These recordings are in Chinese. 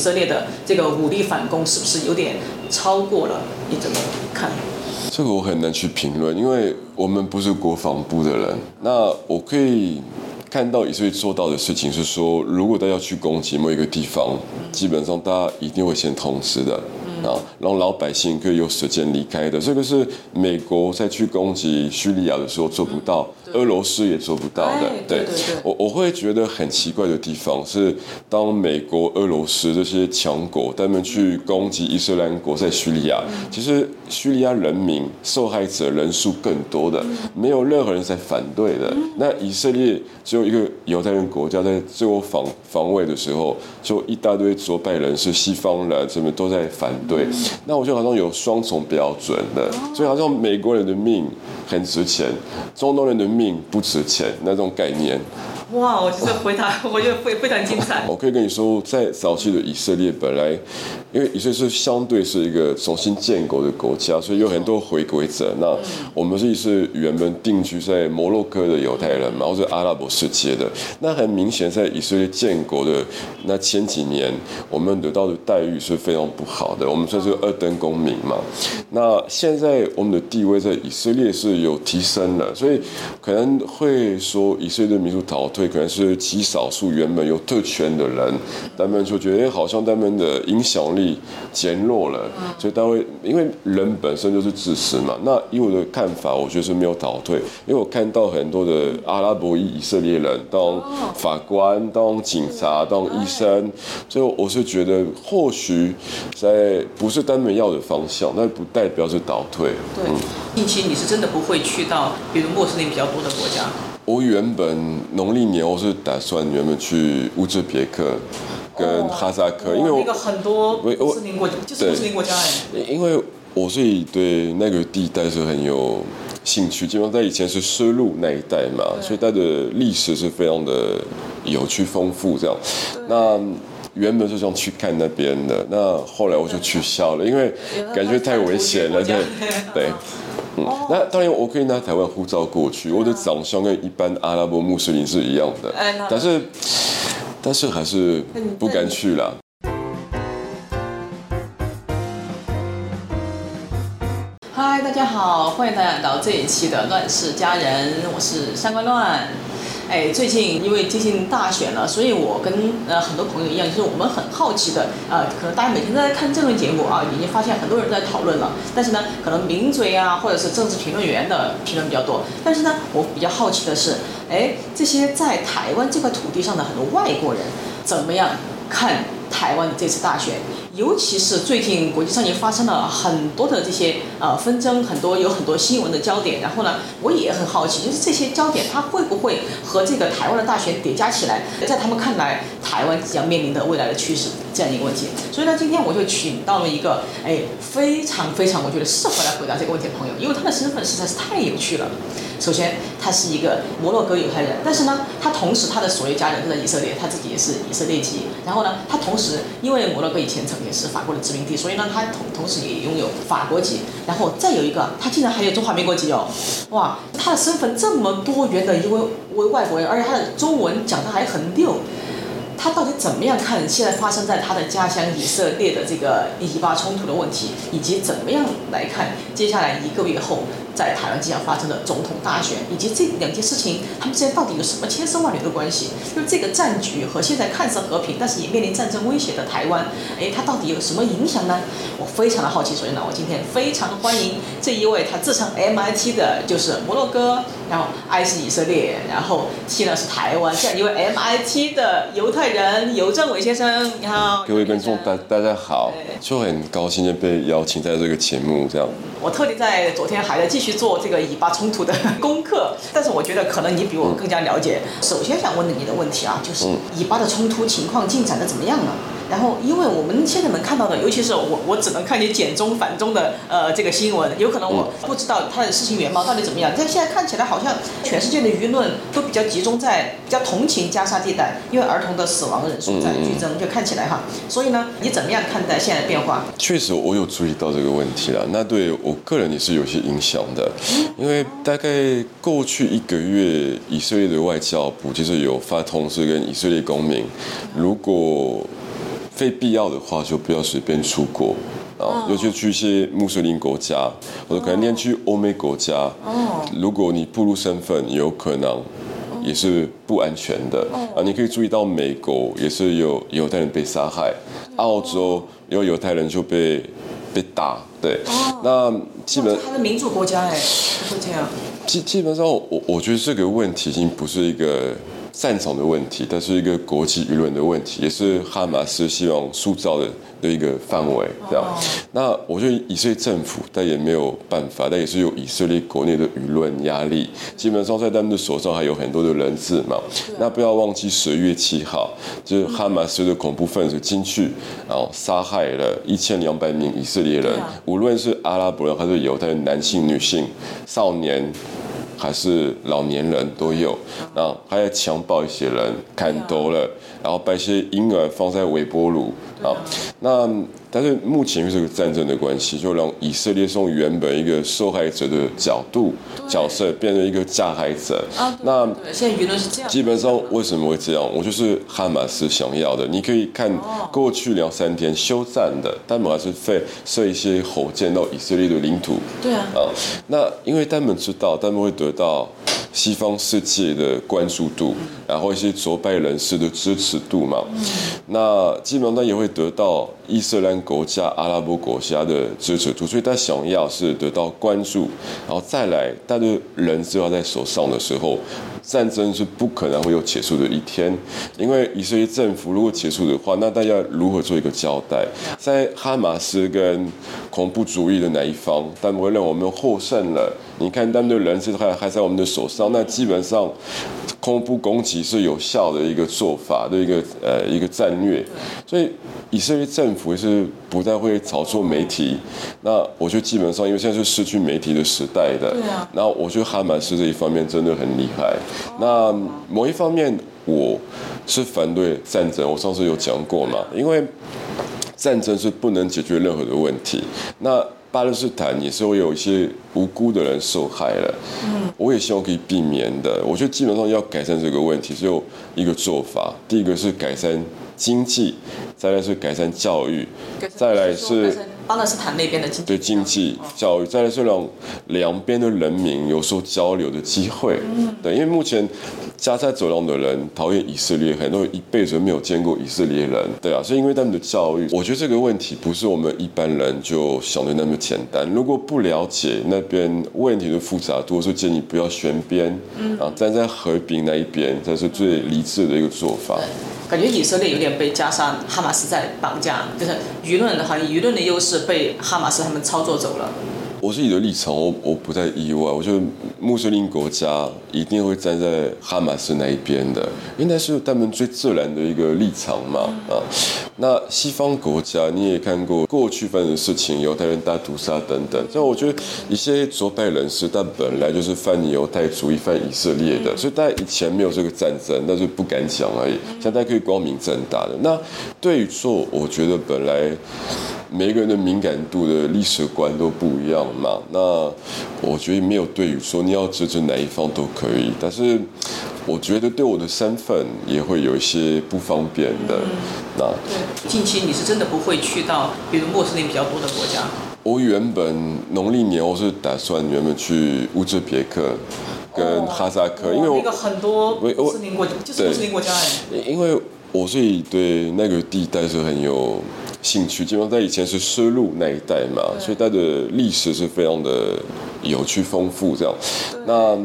色列的这个武力反攻是不是有点超过了？你怎么看？这个我很难去评论，因为我们不是国防部的人。那我可以看到以色列做到的事情是说，如果大家去攻击某一个地方，基本上大家一定会先通知的。啊，让老百姓可以有时间离开的，这个是美国在去攻击叙利亚的时候做不到，俄罗斯也做不到的。对，我我会觉得很奇怪的地方是，当美国、俄罗斯这些强国他们去攻击伊斯兰国在叙利亚，其实叙利亚人民受害者人数更多的，没有任何人在反对的。那以色列只有一个犹太人国家在最后防防卫的时候，就一大堆左派人士、西方人什么都在反。对，那我觉得好像有双重标准的，所以好像美国人的命很值钱，中东人的命命不值钱那种概念。哇，我觉得回答，我觉得非非常精彩。我可以跟你说，在早期的以色列，本来因为以色列是相对是一个重新建国的国家，所以有很多回归者。那我们是是原本定居在摩洛哥的犹太人嘛，或者阿拉伯世界的。那很明显，在以色列建国的那前几年，我们得到的待遇是非常不好的。我们算是二等公民嘛。那现在我们的地位在以色列是有提升了，所以可能会说以色列的民族逃退。所以可能是极少数原本有特权的人，他们就觉得好像他们的影响力减弱了，所以他会因为人本身就是自私嘛。那以我的看法，我觉得是没有倒退，因为我看到很多的阿拉伯裔以色列人当法官、当警察、当医生，所以我是觉得或许在不是他们要的方向，那不代表是倒退。对，近期你是真的不会去到比如穆斯林比较多的国家。我原本农历年我是打算原本去乌兹别克跟哈萨克，因为那个很多穆斯林国就是穆斯林国家哎。因为我是对那个地带是很有兴趣，基本上在以前是丝路那一带嘛，所以它的历史是非常的有趣丰富这样。那原本是想去看那边的，那后来我就取消了，因为感觉太危险了，对对。那当然，我可以拿台湾护照过去，我的长相跟一般阿拉伯穆斯林是一样的，但是，但是还是不敢去了。嗨，大家好，欢迎大家来到这一期的《乱世佳人》，我是三观乱。哎，最近因为接近大选了，所以我跟呃很多朋友一样，就是我们很好奇的，呃，可能大家每天都在看这论节目啊，已经发现很多人都在讨论了。但是呢，可能名嘴啊，或者是政治评论员的评论比较多。但是呢，我比较好奇的是，哎，这些在台湾这块土地上的很多外国人，怎么样看台湾的这次大选？尤其是最近国际上也发生了很多的这些呃纷争，很多有很多新闻的焦点。然后呢，我也很好奇，就是这些焦点它会不会和这个台湾的大选叠加起来，在他们看来，台湾即将面临的未来的趋势这样一个问题。所以呢，今天我就请到了一个哎非常非常我觉得适合来回答这个问题的朋友，因为他的身份实在是太有趣了。首先，他是一个摩洛哥犹太人，但是呢，他同时他的所有家人都在以色列，他自己也是以色列籍。然后呢，他同时因为摩洛哥以前曾经是法国的殖民地，所以呢，他同同时也拥有法国籍。然后再有一个，他竟然还有中华民国籍哦！哇，他的身份这么多元的一位位外国人，而且他的中文讲的还很溜。他到底怎么样看现在发生在他的家乡以色列的这个以巴冲突的问题，以及怎么样来看接下来一个月后？在台湾即将发生的总统大选，以及这两件事情，他们之间到底有什么千丝万缕的关系？就是这个战局和现在看似和平，但是也面临战争威胁的台湾，哎，它到底有什么影响呢？我非常的好奇，所以呢，我今天非常欢迎这一位，他自称 MIT 的，就是摩洛哥，然后 I 是以色列，然后 T 呢是台湾，这样一位 MIT 的犹太人尤正伟先生，你好，各位观众大大家好，就很高兴的被邀请在这个节目这样。我特地在昨天还在继续做这个以巴冲突的功课，但是我觉得可能你比我更加了解。首先想问的你的问题啊，就是以巴的冲突情况进展的怎么样了？然后，因为我们现在能看到的，尤其是我，我只能看见简中反中的呃这个新闻，有可能我不知道他的事情原貌到底怎么样。但现在看起来好像全世界的舆论都比较集中在比较同情加沙地带，因为儿童的死亡人数在剧增，就看起来哈。所以呢，你怎么样看待现在的变化？确实，我有注意到这个问题了。那对我个人也是有些影响的，因为大概过去一个月，以色列的外交部就是有发通知跟以色列公民，如果非必要的话就不要随便出国啊，尤其去一些穆斯林国家，或者可能连去欧美国家。哦，如果你暴露身份，有可能也是不安全的啊。你可以注意到美国也是有犹太人被杀害，澳洲有犹太人就被被打。对，那基本他的民主国家哎，会这样。基基本上，我我觉得这个问题已经不是一个。战场的问题，它是一个国际舆论的问题，也是哈马斯希望塑造的的一个范围，这样。那我觉得以色列政府，但也没有办法，但也是有以色列国内的舆论压力。基本上在他们的手上还有很多的人质嘛。那不要忘记十月七号，就是哈马斯的恐怖分子进去，然后杀害了一千两百名以色列人，无论是阿拉伯人还是犹太人，男性、女性、少年。还是老年人都有，那还要强暴一些人，砍头了，然后把一些婴儿放在微波炉啊，那。但是目前因为这个战争的关系，就让以色列从原本一个受害者的角度角色变成一个加害者。啊，那现在舆论是这样。基本上为什么会这样？我就是哈马斯想要的。你可以看过去两三天休战的，他们还是飞射一些火箭到以色列的领土。对啊。啊，那因为他们知道，他们会得到。西方世界的关注度，然后一些左派人士的支持度嘛，那基本上也会得到伊斯兰国家、阿拉伯国家的支持度，所以他想要是得到关注，然后再来，他的人只要在手上的时候，战争是不可能会有结束的一天，因为以色列政府如果结束的话，那大家如何做一个交代？在哈马斯跟恐怖主义的哪一方，但不会让我们获胜了。你看，他们的人质还还在我们的手上，那基本上恐怖攻击是有效的一个做法的一个呃一个战略。所以以色列政府是不太会炒作媒体。那我觉得基本上，因为现在是失去媒体的时代的。对啊。然后我觉得哈马斯这一方面真的很厉害。那某一方面，我是反对战争。我上次有讲过嘛，因为战争是不能解决任何的问题。那巴勒斯坦也是会有一些无辜的人受害了，嗯，我也希望可以避免的。我觉得基本上要改善这个问题，只有一个做法。第一个是改善经济，再来是改善教育，再来是。巴勒斯坦那边的经济，对经济、教育，再来是让两边的人民有所交流的机会。嗯，对，因为目前加沙走廊的人讨厌以色列，很多人一辈子没有见过以色列人，对啊，所以因为他们的教育。我觉得这个问题不是我们一般人就想的那么简单。如果不了解那边问题的复杂度，是建议不要选边，嗯，啊，站在和平那一边才是最理智的一个做法。感觉以色列有点被加沙哈马斯在绑架，就是舆论的，好像舆论的优势被哈马斯他们操作走了。我自己的立场，我我不太意外。我觉得穆斯林国家一定会站在哈马斯那一边的，因为那是他们最自然的一个立场嘛。啊，那西方国家你也看过过去发生的事情，犹太人大屠杀等等。所以我觉得一些左派人士，他本来就是反犹太主义、反以色列的，所以大家以前没有这个战争，那就不敢讲而已。现在可以光明正大的。那对于说，我觉得本来。每个人的敏感度的历史观都不一样嘛，那我觉得没有对于说你要支持哪一方都可以，但是我觉得对我的身份也会有一些不方便的。那对，近期你是真的不会去到比如穆斯林比较多的国家？我原本农历年我是打算原本去乌兹别克跟哈萨克，因为那个很多穆斯林国就是穆斯林国家哎，因为我是对那个地带是很有。兴趣基本上在以前是丝路那一带嘛，所以它的历史是非常的有趣丰富。这样，那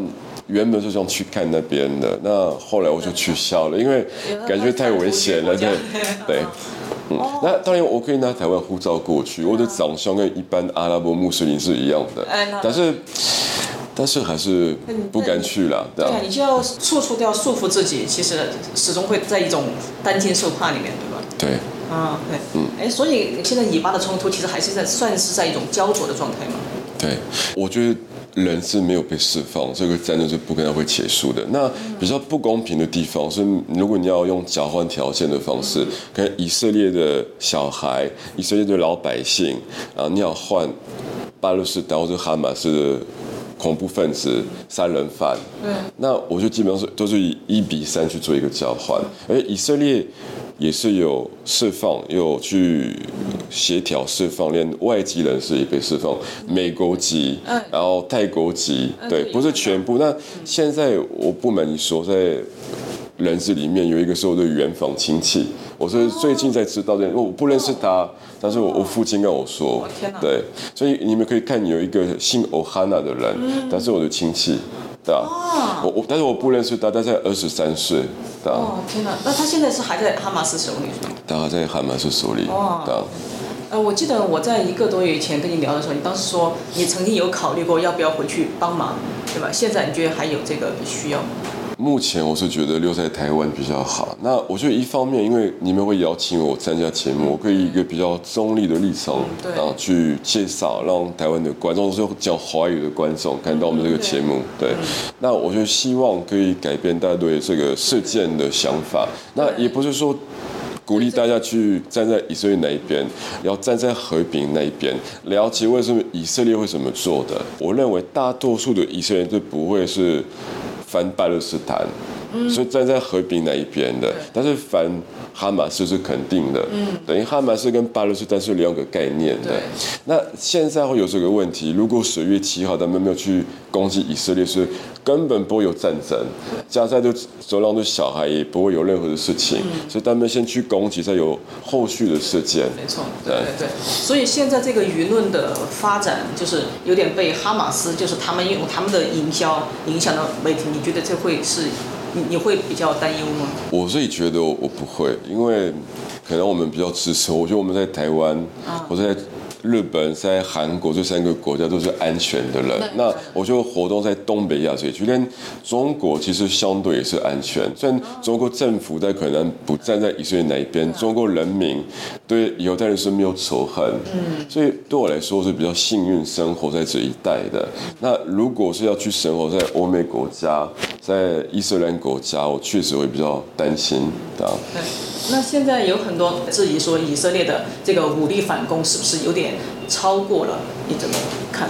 原本是想去看那边的，那后来我就取消了，因为感觉太危险了。对，对，嗯，那当然我可以拿台湾护照过去，我的长相跟一般阿拉伯穆斯林是一样的，但是但是还是不敢去了。对，你就要处处都要束缚自己，其实始终会在一种担惊受怕里面，对吧？对。啊，对，嗯，哎，所以现在以巴的冲突其实还是在算是在一种焦灼的状态嘛。对，我觉得人是没有被释放，这个战争是不可能会结束的。那比较不公平的地方是，如果你要用交换条件的方式，跟以色列的小孩、以色列的老百姓啊，你要换巴勒斯坦或者哈马斯的。恐怖分子、三人犯。对，那我就基本上是都是以一比三去做一个交换，而以色列也是有释放，有去协调释放，连外籍人士也被释放，美国籍，嗯然后泰国籍，对，对不是全部。那现在我不瞒你说，在人士里面有一个是我的远房亲戚，我是最近才知道的，我不认识他，但是我我父亲跟我说对，所以你们可以看有一个姓欧哈娜的人，他是我的亲戚，对啊，哦。我我但是我不认识他，他才二十三岁，对啊，哦天哪，那他现在是还在哈马斯手里是吗？他在哈马斯手里，哇对啊。呃，我记得我在一个多月以前跟你聊的时候，你当时说你曾经有考虑过要不要回去帮忙，对吧？现在你觉得还有这个需要吗？目前我是觉得留在台湾比较好。那我觉得一方面，因为你们会邀请我参加节目，我可以以一个比较中立的立场，对然后去介绍，让台湾的观众，是讲华语的观众看到我们这个节目。对，那我就希望可以改变大家对这个事件的想法。那也不是说。鼓励大家去站在以色列那一边，要站在和平那一边，了解为什么以色列会怎么做的。我认为大多数的以色列人都不会是反巴勒斯坦，所以站在和平那一边的，但是反哈马斯是肯定的，嗯等于哈马斯跟巴勒斯坦是两个概念的对。那现在会有这个问题，如果十月七号他们没有去攻击以色列，是根本不会有战争，加沙的走廊的小孩也不会有任何的事情，所以他们先去攻击，再有后续的事件。没错，对对对。所以现在这个舆论的发展，就是有点被哈马斯，就是他们用他们的营销影响到媒体。你觉得这会是你你会比较担忧吗？我自己觉得我不会，因为可能我们比较支持。我觉得我们在台湾，或者在日本、在韩国这三个国家都是安全的人。那我觉得活动在东北亚这一区，连中国其实相对也是安全。虽然中国政府在可能不站在以色列那一边，中国人民对犹太人是没有仇恨。嗯，所以对我来说是比较幸运生活在这一带的。那如果是要去生活在欧美国家，在伊斯兰国家，我确实会比较担心的。对。那现在有很多质疑说，以色列的这个武力反攻是不是有点超过了？你怎么看？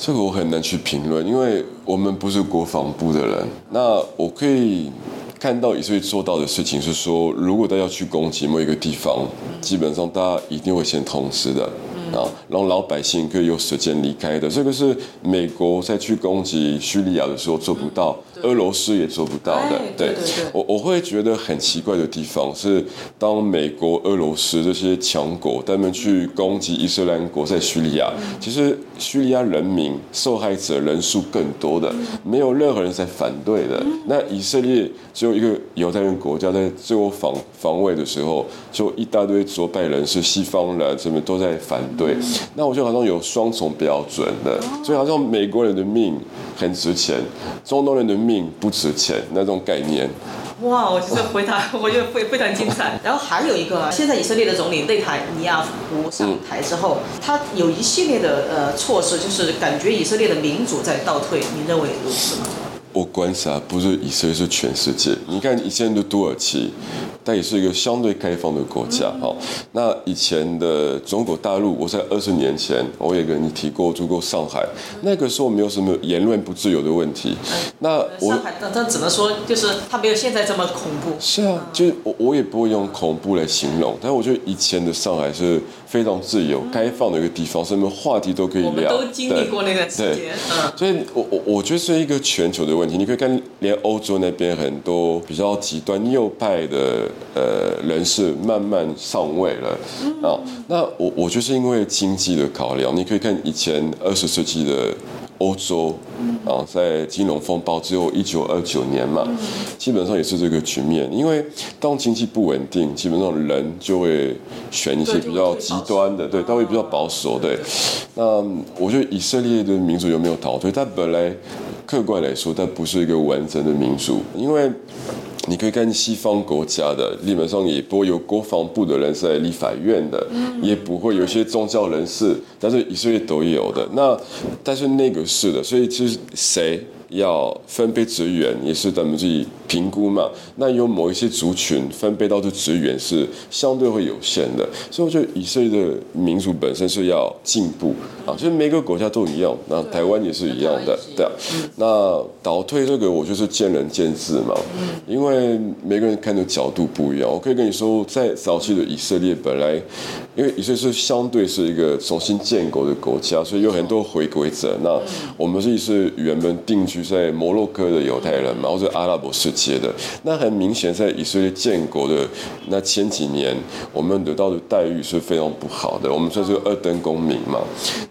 这个我很难去评论，因为我们不是国防部的人。那我可以看到以色列做到的事情是说，如果大家去攻击某一个地方，基本上大家一定会先通知的。啊，让老百姓可以有时间离开的，这个是美国在去攻击叙利亚的时候做不到，俄罗斯也做不到的。对我我会觉得很奇怪的地方是，当美国、俄罗斯这些强国他们去攻击伊斯兰国在叙利亚，其实叙利亚人民受害者人数更多的，没有任何人在反对的。那以色列只有一个犹太人国家在最后防防卫的时候，就一大堆左派人士、西方人什么都在反对。那我觉得好像有双重标准的，所以好像美国人的命很值钱，中东人的命不值钱那种概念。哇，我这回答 我觉得非非常精彩。然后还有一个，现在以色列的总理内塔尼亚胡上台之后，他有一系列的呃措施，就是感觉以色列的民主在倒退，你认为如此吗？我观察不是以色列，是全世界。你看以前的土耳其，它也是一个相对开放的国家。哈，那以前的中国大陆，我在二十年前我也跟你提过，住过上海，那个时候没有什么言论不自由的问题。那我上海，但但只能说，就是它没有现在这么恐怖。是啊，就是我我也不会用恐怖来形容，但我觉得以前的上海是非常自由、开放的一个地方，什么话题都可以聊。我们都经历过那段时间，嗯。所以我我我觉得是一个全球的问题。你可以看，连欧洲那边很多比较极端右派的呃人士慢慢上位了啊。那我我就是因为经济的考量，你可以看以前二十世纪的欧洲啊，在金融风暴之后，一九二九年嘛，基本上也是这个局面。因为当经济不稳定，基本上人就会选一些比较极端的，对，他会比较保守。对，那我觉得以色列的民族有没有倒退？它本来。客观来说，它不是一个完整的民主，因为你可以看西方国家的，基本上也不会有国防部的人是在立法院的，也不会有一些宗教人士，但是以色列都有的。那但是那个是的，所以其实谁要分配职员，也是咱们自己评估嘛，那有某一些族群分配到的职员是相对会有限的，所以我觉得以色列的民族本身是要进步。啊，就是每个国家都一样，那台湾也是一样的，对啊。那倒退这个我就是见仁见智嘛，因为每个人看的角度不一样。我可以跟你说，在早期的以色列本来，因为以色列是相对是一个重新建国的国家，所以有很多回归者。那我们是是原本定居在摩洛哥的犹太人嘛，或者阿拉伯世界的。那很明显，在以色列建国的那前几年，我们得到的待遇是非常不好的。我们算是二等公民嘛。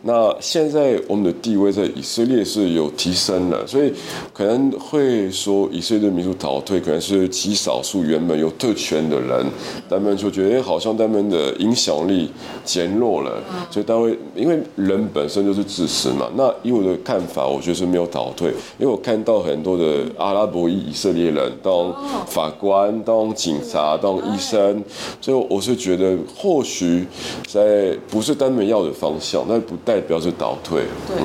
那现在我们的地位在以色列是有提升了，所以可能会说以色列的民族倒退，可能是极少数原本有特权的人，他们就觉得好像他们的影响力减弱了，所以他会因为人本身就是自私嘛。那以我的看法，我觉得是没有倒退，因为我看到很多的阿拉伯裔以色列人当法官、当警察、当医生，所以我是觉得或许在不是单门要的方向，那不代表是倒退。对，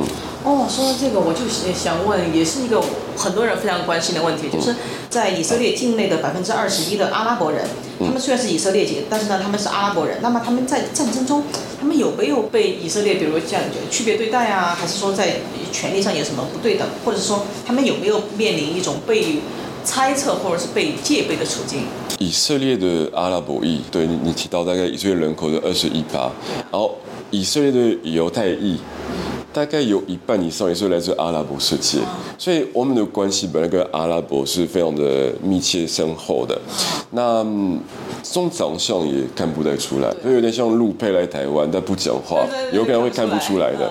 哦，说到这个，我就想问，也是一个很多人非常关心的问题，就是在以色列境内的百分之二十一的阿拉伯人，他们虽然是以色列籍，但是呢，他们是阿拉伯人。那么他们在战争中，他们有没有被以色列，比如这样区别对待啊？还是说在权利上有什么不对等？或者说他们有没有面临一种被猜测或者是被戒备的处境？以色列的阿拉伯裔，对你你提到大概以色列人口的二十一八，然后以色列的犹太裔。大概有一半以上也是来自阿拉伯世界，所以我们的关系本来跟阿拉伯是非常的密切深厚的。那从长相也看不太出来，就有点像陆配来台湾但不讲话，有可能会看不出来的。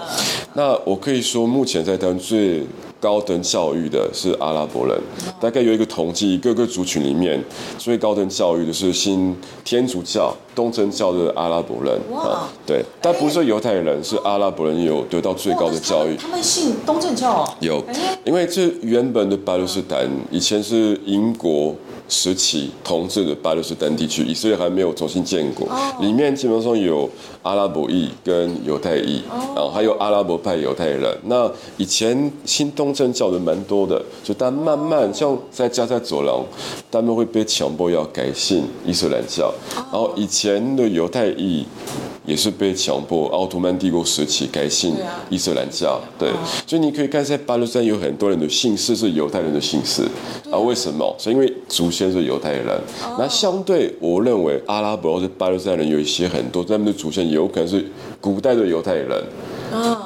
那我可以说，目前在台湾最高等教育的是阿拉伯人，大概有一个统计，各个族群里面最高等教育的是新天主教、东正教的阿拉伯人啊，对，但不是犹太人，是阿拉伯人有得到最高的教育。他们信东正教哦？有，因为这原本的巴勒斯坦以前是英国。时期统治的巴勒斯坦地区，以色列还没有重新建国，里面基本上有阿拉伯裔跟犹太裔，然后还有阿拉伯派犹太人。那以前新东正教的蛮多的，就但慢慢像在加沙走廊，他们会被强迫要改信伊斯兰教，然后以前的犹太裔。也是被强迫，奥图曼帝国时期改信伊斯兰教，对，所以你可以看在巴勒斯坦有很多人的姓氏是犹太人的姓氏，啊，为什么？是因为祖先是犹太人。那相对，我认为阿拉伯或者巴勒斯坦人有一些很多，他们的祖先有可能是古代的犹太人，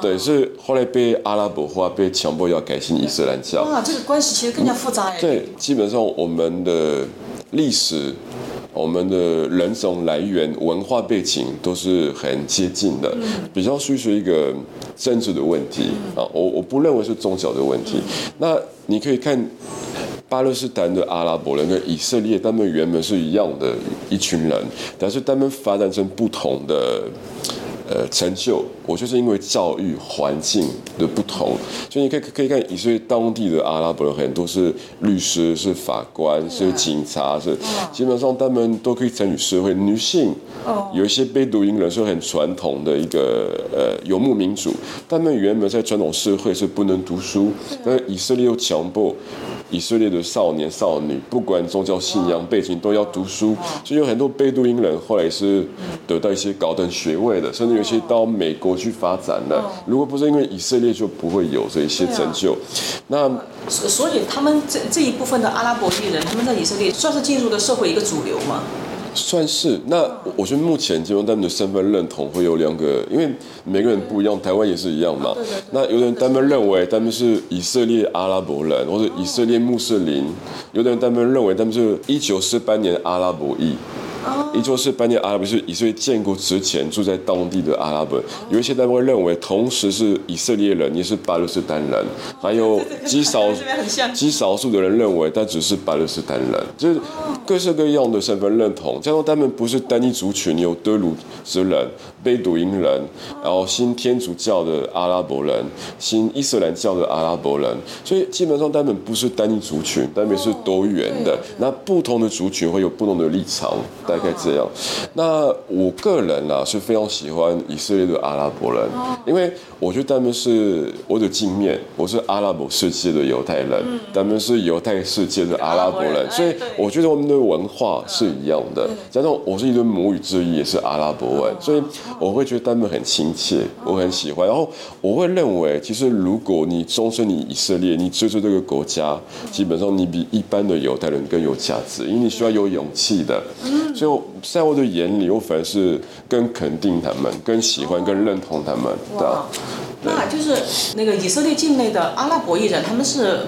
对，是后来被阿拉伯化，被强迫要改信伊斯兰教。哇，这个关系其实更加复杂哎。对，基本上我们的历史。我们的人种来源、文化背景都是很接近的，比较属于一个政治的问题啊。我我不认为是宗教的问题。那你可以看巴勒斯坦的阿拉伯人跟以色列，他们原本是一样的一群人，但是他们发展成不同的。呃，成就，我就是因为教育环境的不同，所以你可以可以看以色列当地的阿拉伯人很多是律师、是法官、是警察，是基本上他们都可以参与社会。女性，有一些被读音人是很传统的一个呃游牧民族，他们原本在传统社会是不能读书，但以色列又强迫。以色列的少年少女，不管宗教信仰背景，都要读书，所以有很多贝都因人后来是得到一些高等学位的，甚至有些到美国去发展的。如果不是因为以色列，就不会有这一些成就。那所以他们这这一部分的阿拉伯裔人，他们在以色列算是进入了社会一个主流吗？算是，那我觉得目前基本上他们的身份认同会有两个，因为每个人不一样，台湾也是一样嘛。那有的人他们认为他们是以色列阿拉伯人，或者以色列穆斯林；有的人他们认为他们是一九四八年阿拉伯裔。一座是班尼阿拉伯，是以色列建国之前住在当地的阿拉伯。有一些单位认为，同时是以色列人，也是巴勒斯坦人。还有 极少 极少数的人认为，他只是巴勒斯坦人，就是各式各样的身份认同。加上他们不是单一族群，有德鲁之人、贝都因人，然后新天主教的阿拉伯人、新伊斯兰教的阿拉伯人，所以基本上他们不是单一族群，他们是多元的。那不同的族群会有不同的立场，大概这样。那我个人啊是非常喜欢以色列的阿拉伯人，因为我觉得他们是我的镜面，我是阿拉伯世界的犹太人，他们是犹太世界的阿拉伯人，所以我觉得我们的文化是一样的。加上我是一个母语之一，也是阿拉伯文，所以我会觉得他们很亲切，我很喜欢。然后我会认为，其实如果你终身你以色列，你追逐这个国家，基本上你比一般的犹太人更有价值，因为你需要有勇气的。所以在我的眼里，我反而是更肯定他们，更喜欢、更认同他们的。那就是那个以色列境内的阿拉伯裔人，他们是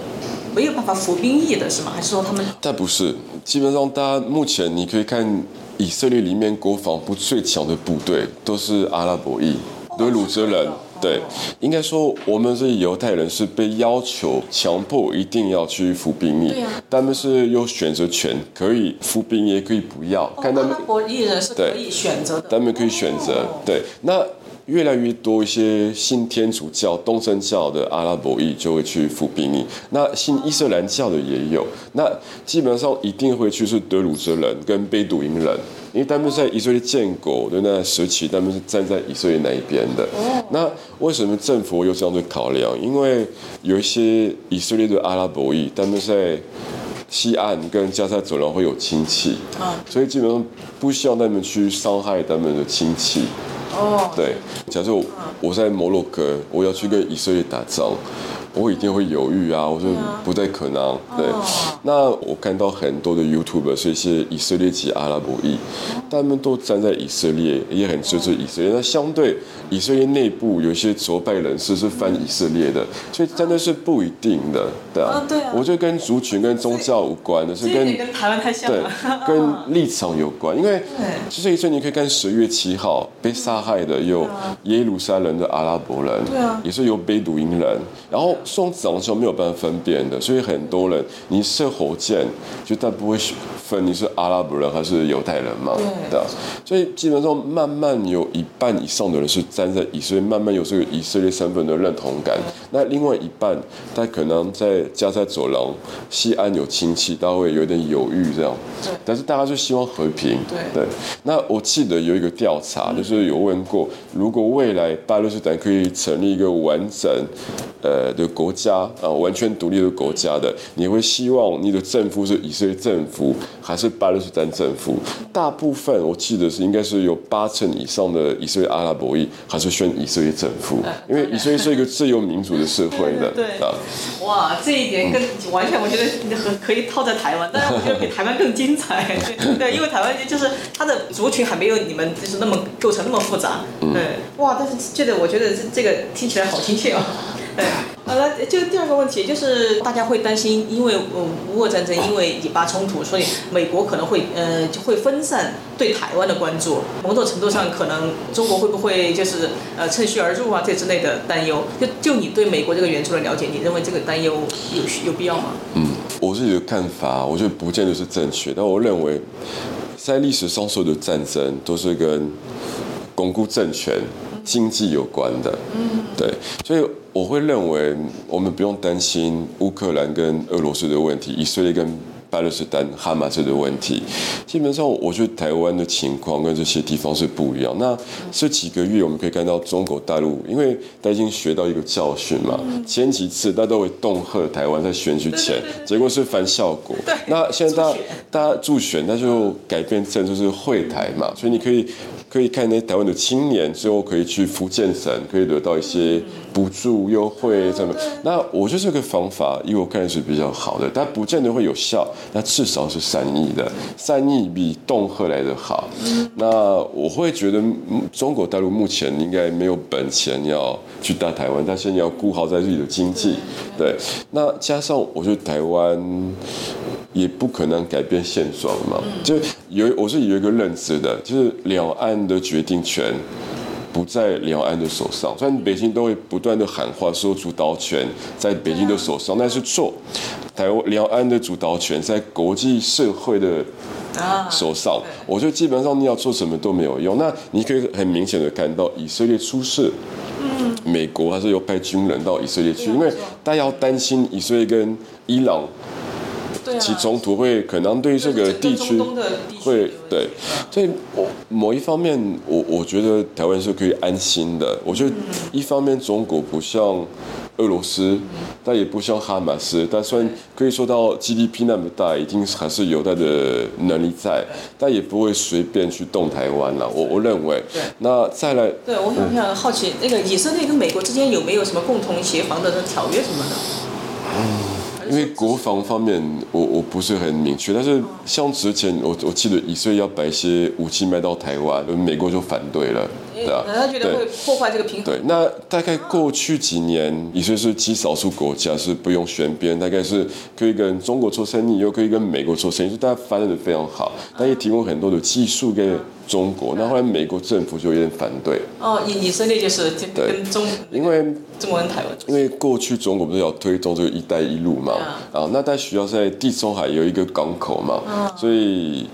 没有办法服兵役的，是吗？还是说他们？但不是，基本上大家目前你可以看以色列里面国防部最强的部队都是阿拉伯裔，都是鲁哲人。对，应该说我们是犹太人，是被要求强迫一定要去服兵役。他们是有选择权，可以服兵役，也可以不要。看他们。阿拉伯裔人是可以选择的。他们可以选择，对。那。越来越多一些信天主教、东正教的阿拉伯裔就会去服兵役，那信伊斯兰教的也有，那基本上一定会去是德鲁泽人跟贝都因人，因为他们在以色列建国的那时期，他们是站在以色列那一边的。那为什么政府有。这样的考量？因为有。一些以色列的阿拉伯裔，他们在西岸跟加沙走廊会有。亲戚，所以基本上不希望他们去伤害他们的亲戚。哦，对，假设我我在摩洛哥，我要去跟以色列打仗。我一定会犹豫啊！我说不太可能。对，那我看到很多的 YouTube 所以是以色列籍阿拉伯裔，他们都站在以色列，也很支持以色列。那相对以色列内部有一些左派人士是反以色列的，所以真的是不一定的，对啊。对啊。我觉得跟族群跟宗教无关的，是跟跟台湾太像了。对，跟 立场有关，因为其实以色列你可以看十月七号被杀害的有耶路撒冷的阿拉伯人，对啊，也是有贝鲁因人，然后。送长枪没有办法分辨的，所以很多人你射火箭，就他不会分你是阿拉伯人还是犹太人嘛，对所以基本上慢慢有一半以上的人是站在以色列，慢慢有这个以色列身份的认同感。那另外一半，他可能在加在走廊西安有亲戚，他会有点犹豫这样。但是大家就希望和平。对。对。那我记得有一个调查，就是有问过，如果未来巴勒斯坦可以成立一个完整，呃的。国家啊，完全独立的国家的，你会希望你的政府是以色列政府还是巴勒斯坦政府？大部分我记得是应该是有八成以上的以色列阿拉伯裔还是选以色列政府，因为以色列是一个自由民主的社会的。对啊，哇，这一点跟完全我觉得很可以套在台湾，但是我觉得比台湾更精彩。对，因为台湾就是它的族群还没有你们就是那么构成那么复杂。对，哇，但是这个我觉得这这个听起来好亲切哦。对。好了，就第二个问题，就是大家会担心，因为呃，乌俄战争，因为以巴冲突，所以美国可能会呃就会分散对台湾的关注。某种程度上，可能中国会不会就是呃趁虚而入啊，这之类的担忧。就就你对美国这个援助的了解，你认为这个担忧有有必要吗？嗯，我自己的看法，我觉得不见得是正确，但我认为在历史上所有的战争都是跟巩固政权。经济有关的，嗯，对，所以我会认为我们不用担心乌克兰跟俄罗斯的问题，以色列跟巴勒斯坦哈马斯的问题。基本上，我觉得台湾的情况跟这些地方是不一样。那这几个月我们可以看到中国大陆，因为他已经学到一个教训嘛，前几次他都会恫吓台湾在选举前，结果是反效果。那现在大家大家助选，那就改变政就是会台嘛，所以你可以。可以看那台湾的青年最后可以去福建省，可以得到一些补助优惠什么。那我觉得这个方法，因为我看是比较好的，但不见得会有效。那至少是善意的，善意比恫吓来的好。那我会觉得中国大陆目前应该没有本钱要去打台湾，但现在要顾好在自己的经济。对，那加上我觉得台湾。也不可能改变现状嘛，就有我是有一个认知的，就是两岸的决定权不在两岸的手上。虽然北京都会不断的喊话说主导权在北京的手上，但是错，台湾两岸的主导权在国际社会的手上。我觉得基本上你要做什么都没有用。那你可以很明显的看到以色列出事，美国还是有派军人到以色列去，因为大家要担心以色列跟伊朗。对啊起冲突，会可能对这个地区会对，所以我某一方面，我我觉得台湾是可以安心的。我觉得一方面中国不像俄罗斯，但也不像哈马斯，但虽然可以说到 GDP 那么大，一定还是有它的能力在，但也不会随便去动台湾了。我我认为对，那再来。对，我想想好奇，那个以色列跟美国之间有没有什么共同协防的条约什么的？因为国防方面，我我不是很明确，但是像之前我我记得以色列要把一些武器卖到台湾，美国就反对了，对啊，他觉得会破坏这个平衡。对，那大概过去几年，以色列是极少数国家是不用选边，大概是可以跟中国做生意，又可以跟美国做生意，就大家发展的非常好，但也提供很多的技术给中国。那后来美国政府就有点反对，哦，以以色列就是跟中因为中国跟台湾。因为过去中国不是要推动这个“一带一路”嘛，啊，那它需要在地中海有一个港口嘛，所以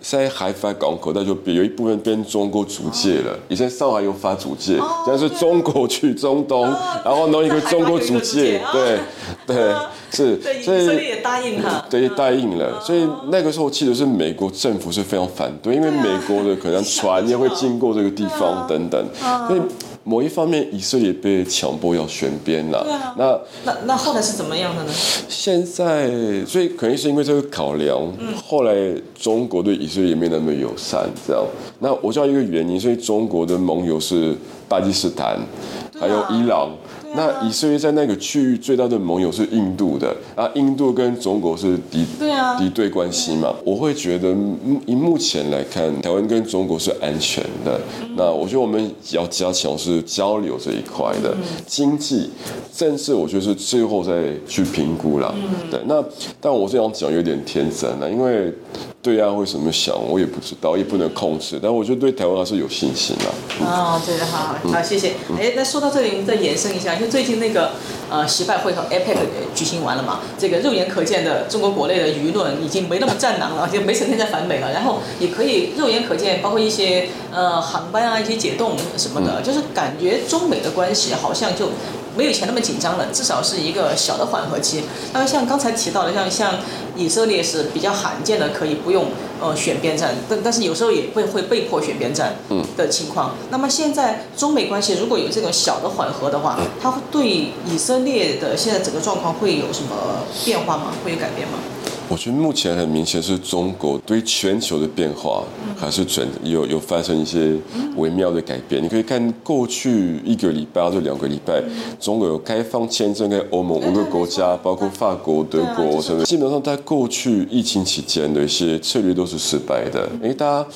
在海发港口，那就有一部分变中国租界了。以前上海有发租界，现在是中国去中东，然后弄一个中国租界，对对是，对，以所以色列也答应了。对，答应了，所以那个时候其实是美国政府是非常反对，因为美国的可能 船也会经过这个地方等等，所以某一方面以色列被强迫要选边了。那那那后来是怎么样的呢？现在，所以可能是因为这个考量，后来中国对以色列没那么友善，这样。那我知道一个原因，所以中国的盟友是巴基斯坦，还有伊朗。那以色列在那个区域最大的盟友是印度的，啊，印度跟中国是敌对啊敌对关系嘛。我会觉得，嗯以目前来看，台湾跟中国是安全的。那我觉得我们要加强是交流这一块的经济，政治我觉得是最后再去评估啦。对，那但我这样讲有点天真了，因为对岸会怎么想，我也不知道，也不能控制。但我觉得对台湾还是有信心啦。哦，对的，好好好，谢谢。哎，那说到这里，我们再延伸一下，就最近那个呃，习拜会和 APEC 举行完了嘛，这个肉眼可见的中国国内的舆论已经没那么战狼了，就没成天在反美了，然后也可以肉眼可见，包括一些呃航班啊、一些解冻什么的，就是感觉中美的关系好像就。没有以前那么紧张了，至少是一个小的缓和期。那像刚才提到的，像像以色列是比较罕见的，可以不用呃选边站，但但是有时候也会会被迫选边站的情况。那么现在中美关系如果有这种小的缓和的话，它会对以色列的现在整个状况会有什么变化吗？会有改变吗？我觉得目前很明显是中国对全球的变化还是准有有发生一些微妙的改变。你可以看过去一个礼拜或者两个礼拜，中国有开放签证给欧盟五个国家，包括法国、德国什么。基本上在过去疫情期间的一些策略都是失败的，因为大家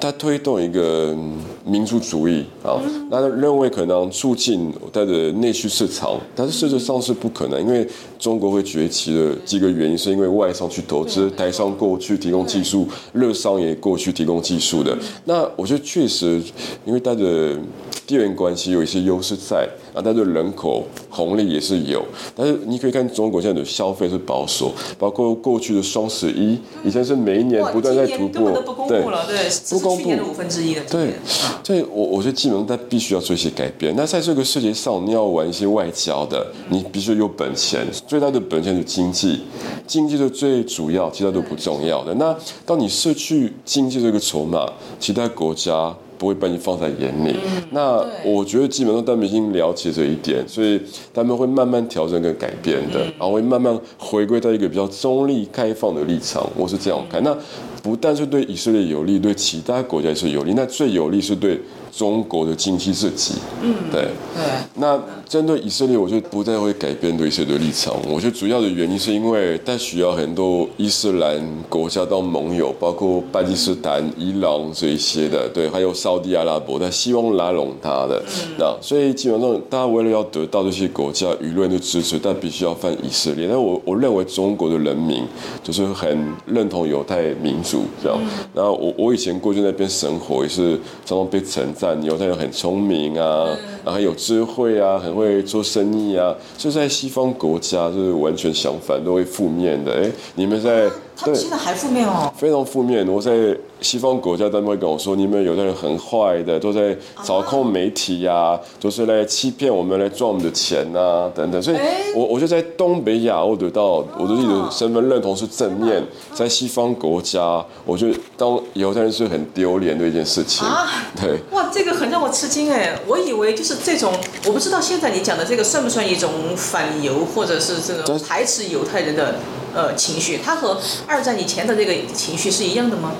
他推动一个民族主义啊，那认为可能促进它的内需市场，但是事实上是不可能，因为中国会崛起的几个原因是因为外商去投资，台商过去提供技术，日商也过去提供技术的。那我觉得确实，因为它的地缘关系有一些优势在啊，它的人口红利也是有。但是你可以看中国现在的消费是保守，包括过去的双十一，以前是每一年不断在突破，根本都不公布了，对，不公五分之一的。对，所以我我觉得基本上它必须要做一些改变。那在这个世界上，你要玩一些外交的，你必须有本钱，最大的本钱是经济，经济是最主要，其他都不重要的。那当你失去经济这个筹码，其他国家。不会把你放在眼里。那我觉得基本上当明星了解这一点，所以他们会慢慢调整跟改变的，然后会慢慢回归到一个比较中立、开放的立场。我是这样看。那不但是对以色列有利，对其他国家也是有利。那最有利是对中国的经济自己。嗯，对。对。那针对以色列，我觉得不再会改变对以色列的立场。我觉得主要的原因是因为它需要很多伊斯兰国家当盟友，包括巴基斯坦、伊朗这一些的，对，还有沙地阿拉伯，他希望拉拢他的。那所以基本上，大家为了要得到这些国家舆论的支持，但必须要犯以色列。但我我认为中国的人民就是很认同犹太民族这样。然后我我以前过去那边生活，也是常常被称赞但牛，它又很聪明啊，然后有智慧啊，很会做生意啊。就在西方国家就是完全相反，都会负面的。哎，你们在他们对现在还负面哦。非常负面。我在西方国家，他们会跟我说，你们有的人很坏的，都在操控媒体呀、都是来欺骗我们，来赚我们的钱呐、等等。所以哎我，我就在东北亚，我得到我对自己的身份认同是正面。在西方国家，我觉得当犹太人是很丢脸的一件事情。啊 对。哇，这个很让我吃惊哎！我以为就是这种，我不知道现在你讲的这个算不算一种反犹或者是这种排斥犹太人的呃情绪？它和二战以前的这个情绪是一样的吗？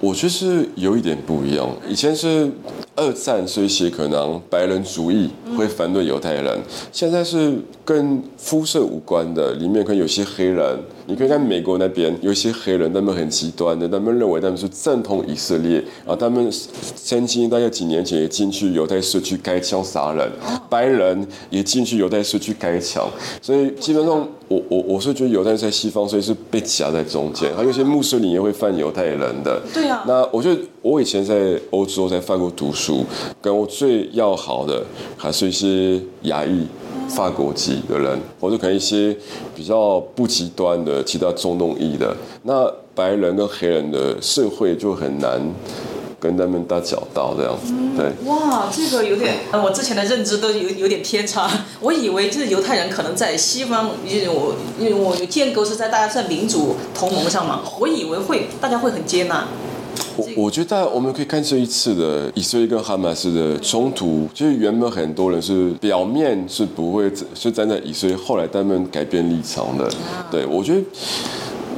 我觉得是有一点不一样。以前是二战是一些可能白人主义会反对犹太人，现在是跟肤色无关的，里面可能有些黑人。你可以看美国那边有一些黑人，他们很极端的，他们认为他们是正统以色列，然后他们曾经大概几年前也进去犹太社区开枪杀人，白人也进去犹太社区开枪，所以基本上我我我是觉得犹太人在西方，所以是被夹在中间，还有一些穆斯林也会犯犹太人的。对啊那我觉得我以前在欧洲在法国读书，跟我最要好的还是一些亚裔。法国籍的人，或者可能一些比较不极端的其他中东裔的，那白人跟黑人的社会就很难跟他们打交道这样子。对，哇，这个有点，呃，我之前的认知都有有点偏差。我以为就是犹太人可能在西方，因为我因为我有建构是在大家在民主同盟上嘛，我以为会大家会很接纳。我我觉得我们可以看这一次的以色列跟哈马斯的冲突，就是原本很多人是表面是不会是站在以色列，后来他们改变立场的。对我觉得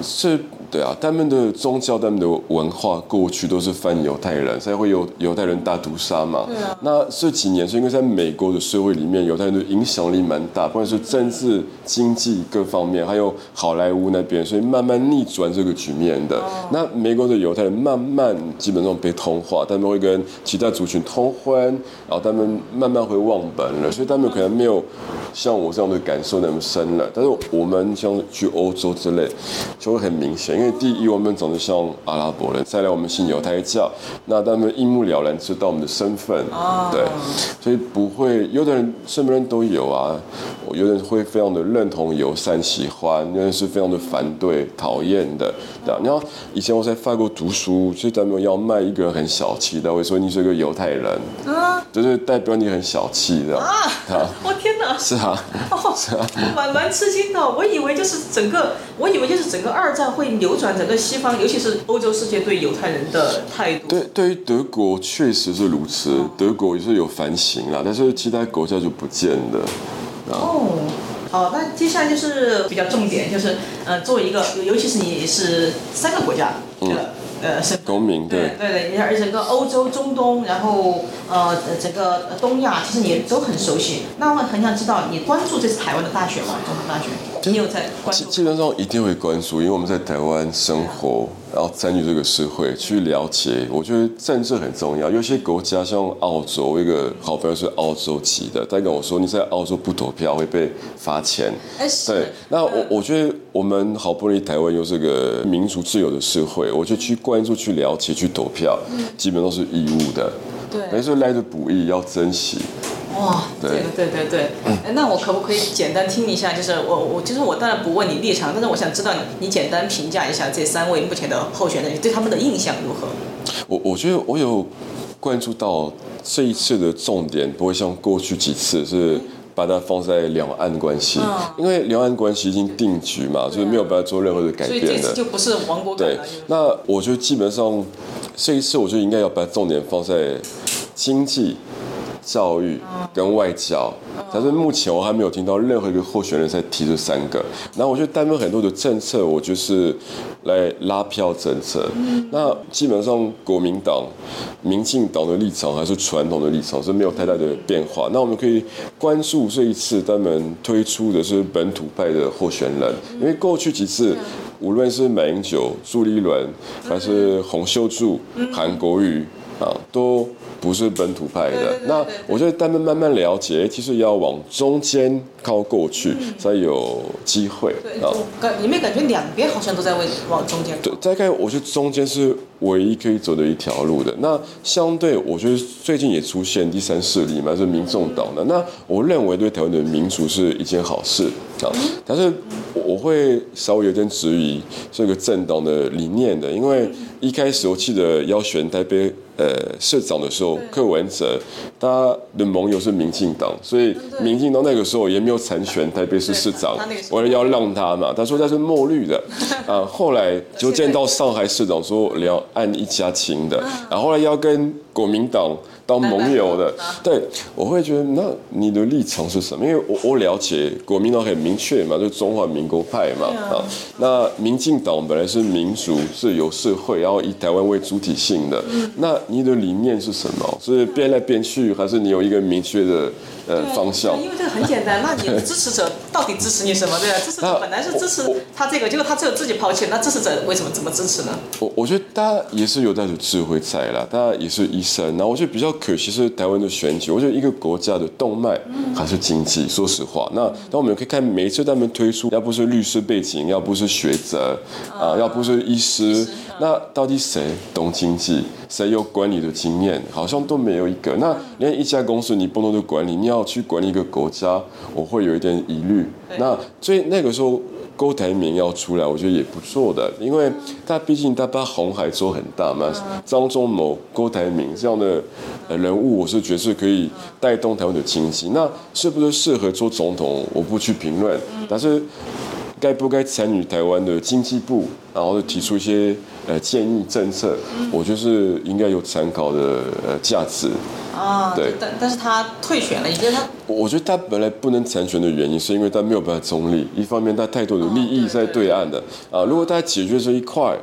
是。对啊，他们的宗教、他们的文化过去都是反犹太人，才会有犹太人大屠杀嘛。对啊那这几年是因为在美国的社会里面，犹太人的影响力蛮大，不管是政治、经济各方面，还有好莱坞那边，所以慢慢逆转这个局面的。那美国的犹太人慢慢基本上被同化，他们会跟其他族群通婚，然后他们慢慢会忘本了，所以他们可能没有像我这样的感受那么深了。但是我们像去欧洲之类，就会很明显，因为第一我们长得像阿拉伯人，再来我们信犹太教，那他们一目了然知道我们的身份，对，所以不会有的人什么人都有啊，有的人会非常的认同、友善、喜欢，有的人是非常的反对、讨厌的，对啊。然后以前我在法国读书，所以他们要卖一个很小气的，会说你是个犹太人，啊就是代表你很小气的，啊！啊，我天哪！是啊，哦，蛮蛮吃惊的。我以为就是整个，我以为就是整个二战会扭转整个西方，尤其是欧洲世界对犹太人的态度。对，对于德国确实是如此，德国也是有反省啦，但是其他国家就不见了。哦，好，那接下来就是比较重点，就是呃，作为一个，尤尤其是你是三个国家的、呃身份。公民对对对，而整个欧洲、中东，然后呃整个东亚，其实你都很熟悉。那我很想知道，你关注这次台湾的大选吗？总统大选，你有在关注？基基本上一定会关注，因为我们在台湾生活，然后参与这个社会，去了解。我觉得政治很重要。有些国家像澳洲，我一个好朋友是澳洲籍的，他跟我说，你在澳洲不投票会被罚钱。对，那我我觉得我们好不容易台湾又是个民主自由的社会，我就去关注、去了解、去投票，基本都是义务的。对没事来的不易，要珍惜。哇，这对个对对对，哎那我可不可以简单听一下？就是我我就是我当然不问你立场，但是我想知道你你简单评价一下这三位目前的候选人，你对他们的印象如何？我我觉得我有关注到这一次的重点不会像过去几次是把它放在两岸关系，嗯因为两岸关系已经定局嘛，所以没有办法做任何的改所以这变的。次就不是亡国感对那我觉得基本上这一次，我觉得应该要把重点放在经济、教育跟外交。但是目前我还没有听到任何一个候选人在提这三个。然后我觉得他们很多的政策，我就是来拉票政策。那基本上国民党、民进党的立场还是传统的立场，是没有太大的变化。那我们可以关注这一次他们推出的是本土派的候选人，因为过去几次。无论是马英九、朱立伦，还是洪秀柱、韩国瑜啊，都不是本土派的。那我觉得他们慢慢了解，其实要往中间靠过去，才有机会对，感里面感觉两边好像都在为往中间对，大概我觉得中间是唯一可以走的一条路的。那相对，我觉得最近也出现第三势力嘛，是民众党的。那我认为对台湾的民主是一件好事啊，但是我会稍微有点质疑这个政党的理念的，因为一开始我记得要选台北。呃，社长的时候，柯文哲他的盟友是民进党，所以民进党那个时候也没有参选台北市市长，为了要让他嘛，他说他是墨绿的 啊。后来就见到上海市长说要按一家亲的，然后来要跟国民党。当盟友的，对，我会觉得那你的立场是什么？因为我我了解国民党很明确嘛，就中华民国派嘛啊。那民进党本来是民主，是有社会，然后以台湾为主体性的。那你的理念是什么？是变来变去，还是你有一个明确的？呃，方向，因为这个很简单，那你的支持者到底支持你什么？对啊，支持者本来是支持他这个，结果他只有自己抛弃，那支持者为什么怎么支持呢？我我觉得大家也是有那种智慧在了，大家也是医生，然后我觉得比较可惜是台湾的选举，我觉得一个国家的动脉还是经济，说实话，那那我们可以看每一次他们推出，要不是律师背景，要不是学者啊，要不是医师。那到底谁懂经济，谁有管理的经验，好像都没有一个。那连一家公司你不能的管理，你要去管理一个国家，我会有一点疑虑。那所以那个时候，郭台铭要出来，我觉得也不错的，因为他毕竟他把红海做很大嘛。张忠谋、郭台铭这样的人物，我是觉得是可以带动台湾的经济。那是不是适合做总统，我不去评论，但是。该不该参与台湾的经济部，然后提出一些呃建议政策，我就是应该有参考的呃价值。啊，对，但但是他退选了，你觉得他，我觉得他本来不能参选的原因，是因为他没有办法中立，一方面他太多的利益在对岸的啊，如果他解决这一块。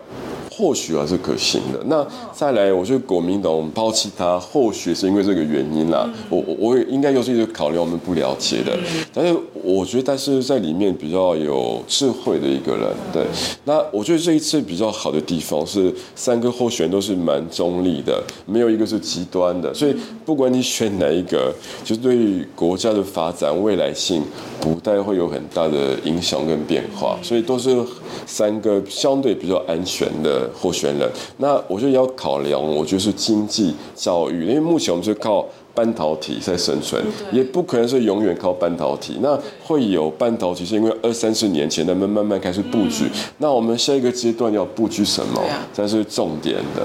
或许还是可行的。那再来，我觉得国民党抛弃他，或许是因为这个原因啦。我我我也应该又是一个考虑我们不了解的。但是我觉得，但是在里面比较有智慧的一个人。对，那我觉得这一次比较好的地方是，三个候选人都是蛮中立的，没有一个是极端的。所以不管你选哪一个，就是对于国家的发展未来性，不太会有很大的影响跟变化。所以都是三个相对比较安全的。候选人，那我觉得要考量，我觉得是经济、教育，因为目前我们是靠半导体在生存，也不可能是永远靠半导体。那会有半导体，是因为二三十年前他们慢慢开始布局。那我们下一个阶段要布局什么，才是重点的。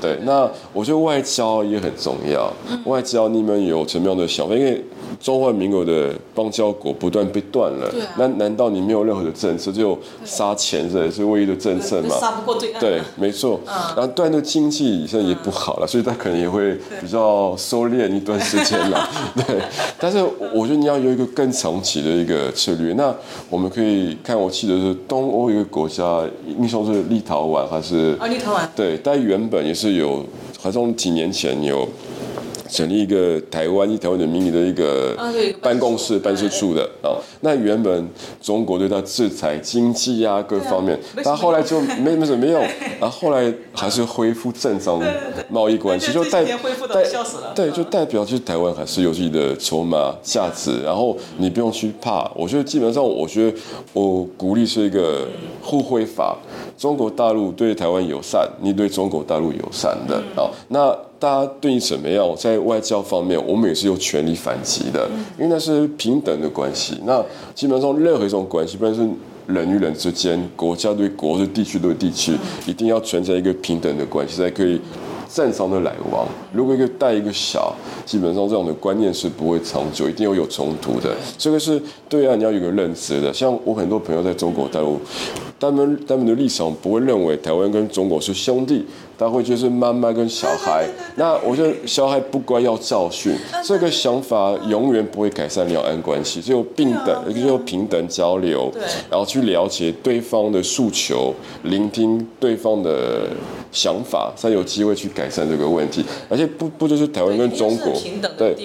对，那我觉得外交也很重要。外交你们有什么样的想法？因为中华民国的邦交国不断被断了，那难道你没有任何的政策，就杀钱这也是唯一的政策吗？杀不过对岸。对，没错。然后断的经济现在也不好了，所以他可能也会比较收敛一段时间了。对，但是我觉得你要有一个更长期的一个策略。那我们可以看，我记得是东欧一个国家，印象是立陶宛还是？啊，立陶宛。对，但原本也是有，好像几年前有。成立一个台湾一台湾的迷你的一个办公室办事处的啊，那原本中国对他制裁经济啊各方面，但后来就没没怎么用，然后 后来还是恢复正常贸易关系，就代代对，就代表就是台湾还是有自己的筹码价值，然后你不用去怕。我觉得基本上，我觉得我鼓励是一个互惠法，中国大陆对台湾友善，你对中国大陆友善的啊，那。大家对你怎么样，在外交方面，我们也是有权利反击的，因为那是平等的关系。那基本上任何一种关系，不管是人与人之间、国家对国、是地区对地区，一定要存在一个平等的关系，才可以正常的来往。如果一个大一个小，基本上这样的观念是不会长久，一定要有冲突的。这个是对岸你要有个认知的。像我很多朋友在中国大陆，他们他们的立场不会认为台湾跟中国是兄弟。他会就是妈妈跟小孩，那我觉得小孩不乖要教训，这个想法永远不会改善两岸关系。只有平等，只有平等交流，然后去了解对方的诉求，聆听对方的想法，才有机会去改善这个问题。而且不不就是台湾跟中国对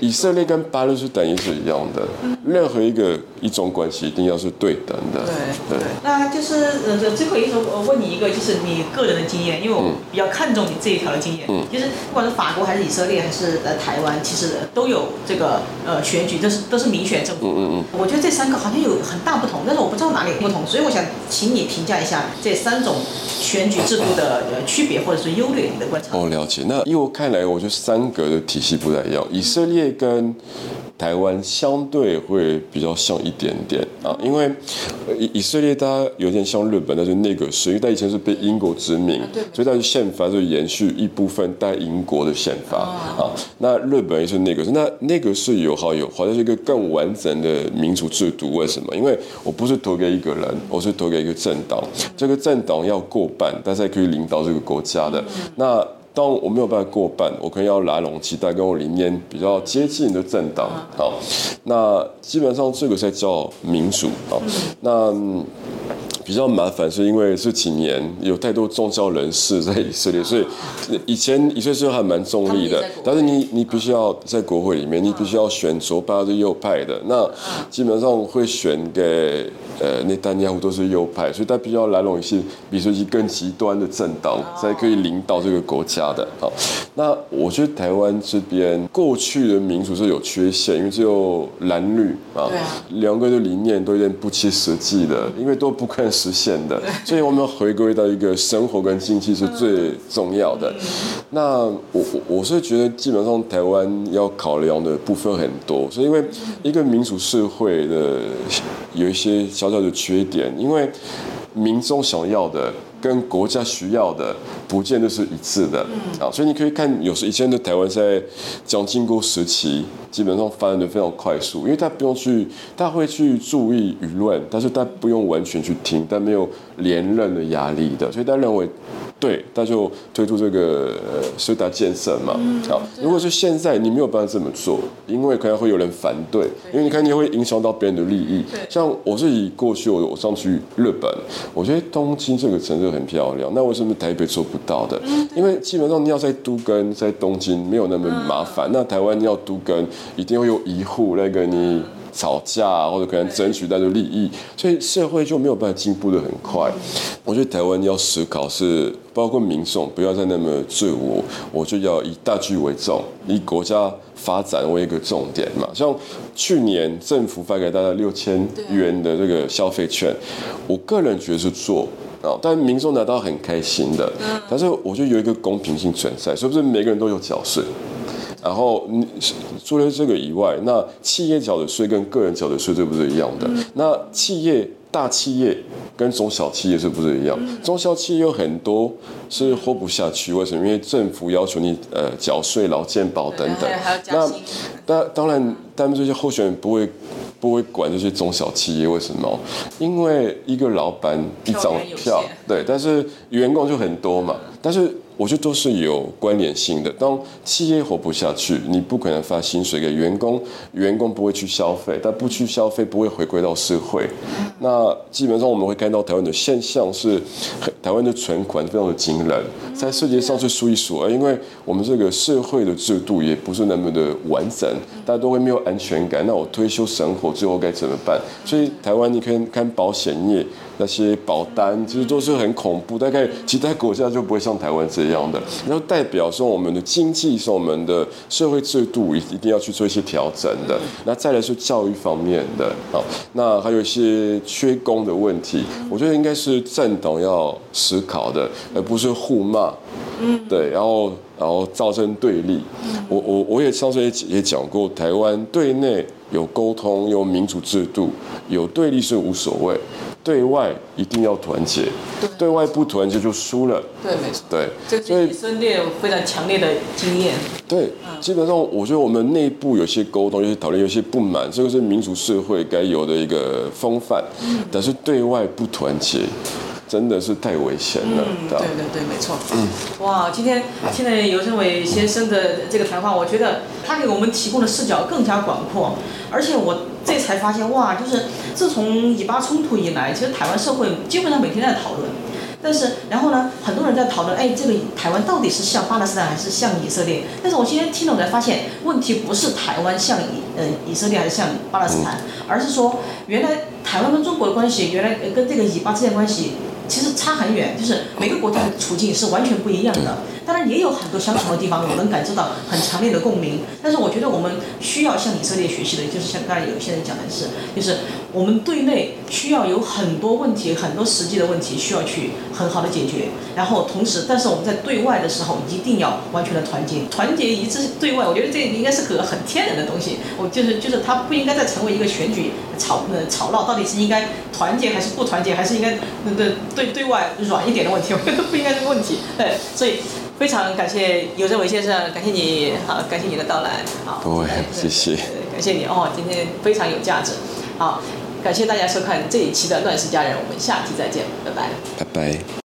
以色列跟巴勒斯坦也是一样的，任何一个一种关系一定要是对等的。对对，那就是呃最后一个我问你一个，就是你个人的经验，因为我。比较看重你这一条的经验。嗯就是不管是法国还是以色列还是呃台湾，其实都有这个呃选举，都是都是民选政府。嗯嗯我觉得这三个好像有很大不同，但是我不知道哪里不同，所以我想请你评价一下这三种选举制度的区别或者是优劣，你的观察。哦，了解。那依我看来，我觉得三个的体系不太一样。以色列跟台湾相对会比较像一点点啊，因为呃以以色列它有点像日本，但是那个是因为它以前是被英国殖民，对所以它的宪法就延续一部分带英国的宪法啊。那日本也是那个是，那那个是有好有坏，它是一个更完整的民主制度。为什么？因为我不是投给一个人，我是投给一个政党，这个政党要过半，它才可以领导这个国家的。那当我没有办法过半，我可能要拉拢期待跟我理念比较接近的政党。好，那基本上这个才叫民主好。那嗯比较麻烦，是因为这几年有太多宗教人士在以色列，所以以前以色列还蛮中立的但是你你必须要在国会里面，你必须要选左派是右派的，那基本上会选给呃内丹尼亚胡都是右派，所以他必须要来拢一些，比如说一些更极端的政党，才可以领导这个国家的。好，那我觉得台湾这边过去的民主是有缺陷，因为只有蓝绿啊两个的理念都有点不切实际的，因为都不可能实现的，所以我们要回归到一个生活跟经济是最重要的。那我我我是觉得基本上台湾要考量的部分很多，所以因为一个民主社会的有一些小小的缺点，因为民众想要的跟国家需要的不见得是一致的啊，所以你可以看有时以前的台湾在蒋经国时期，基本上发展的非常快速，因为他不用去，他会去注意舆论，但是他不用完全去听，但没有连任的压力的，所以他认为。对，他就推出这个呃十大建设嘛。好，如果是现在你没有办法这么做，因为可能会有人反对，因为你看你会影响到别人的利益。像我是以过去我我上去日本，我觉得东京这个城市很漂亮，那为什么台北做不到的？因为基本上你要在都根在东京没有那么麻烦，那台湾你要都根一定会有一户来跟你。吵架或者可能争取到的利益，所以社会就没有办法进步的很快。我觉得台湾要思考是，包括民众不要再那么自我，我就要以大局为重，以国家发展为一个重点嘛。像去年政府发给大家六千元的这个消费券，我个人觉得是做。啊，但民众拿到很开心的，但是我觉得有一个公平性存在，是不是每个人都有缴税？然后你除了这个以外，那企业缴的税跟个人缴的税是不是一样的？那企业大企业跟中小企业是不是一样？中小企业有很多是活不下去，为什么？因为政府要求你呃缴税、劳健保等等那薪当当然，他们这些候选人不会不会管这些中小企业，为什么？因为一个老板一张票对，但是员工就很多嘛，但是。我觉得都是有关联性的。当企业活不下去，你不可能发薪水给员工，员工不会去消费，但不去消费不会回归到社会。那基本上我们会看到台湾的现象是，台湾的存款非常的惊人，在世界上是数一数二，因为我们这个社会的制度也不是那么的完整，大家都会没有安全感。那我退休生活最后该怎么办？所以台湾你看看保险业。那些保单其实都是很恐怖，大概其他国家就不会像台湾这样的。然后代表说我们的经济是我们的社会制度一一定要去做一些调整的。那再来是教育方面的，好，那还有一些缺工的问题，我觉得应该是政党要思考的，而不是互骂。嗯，对，然后然后造成对立。我我我也上次也也讲过，台湾对内有沟通，有民主制度，有对立是无所谓。对外一定要团结，对外不团结就输了。对，没错。对，这个是以色列非常强烈的经验。对，基本上我觉得我们内部有些沟通、有些讨论、有些不满，这个是民主社会该有的一个风范。嗯但是对外不团结，真的是太危险了。嗯，对对对，没错。嗯，哇，今天现在尤胜伟先生的这个谈话，我觉得他给我们提供的视角更加广阔，而且我这才发现，哇，就是自从以巴冲突以来，其实台湾社会基本上每天在讨论。但是，然后呢，很多人在讨论，哎，这个台湾到底是像巴勒斯坦还是像以色列？但是我今天听了，我才发现，问题不是台湾像以呃以色列还是像巴勒斯坦，而是说，原来台湾跟中国的关系，原来跟这个以巴之间关系。其实差很远，就是每个国家的处境是完全不一样的。当然也有很多相同的地方，我能感受到很强烈的共鸣。但是我觉得我们需要向以色列学习的，就是像刚才有些人讲的是，就是我们对内需要有很多问题，很多实际的问题需要去很好的解决。然后同时，但是我们在对外的时候一定要完全的团结，团结一致对外。我觉得这应该是个很天然的东西。我就是就是它不应该再成为一个选举吵呃吵闹，到底是应该团结还是不团结，还是应该对对对外软一点的问题？我觉得不应该这个问题。对，所以。非常感谢尤振伟先生，感谢你，好，感谢你的到来，好，不会，谢谢，感谢你哦，今天非常有价值，好，感谢大家收看这一期的《乱世佳人》，我们下期再见，拜拜，拜拜。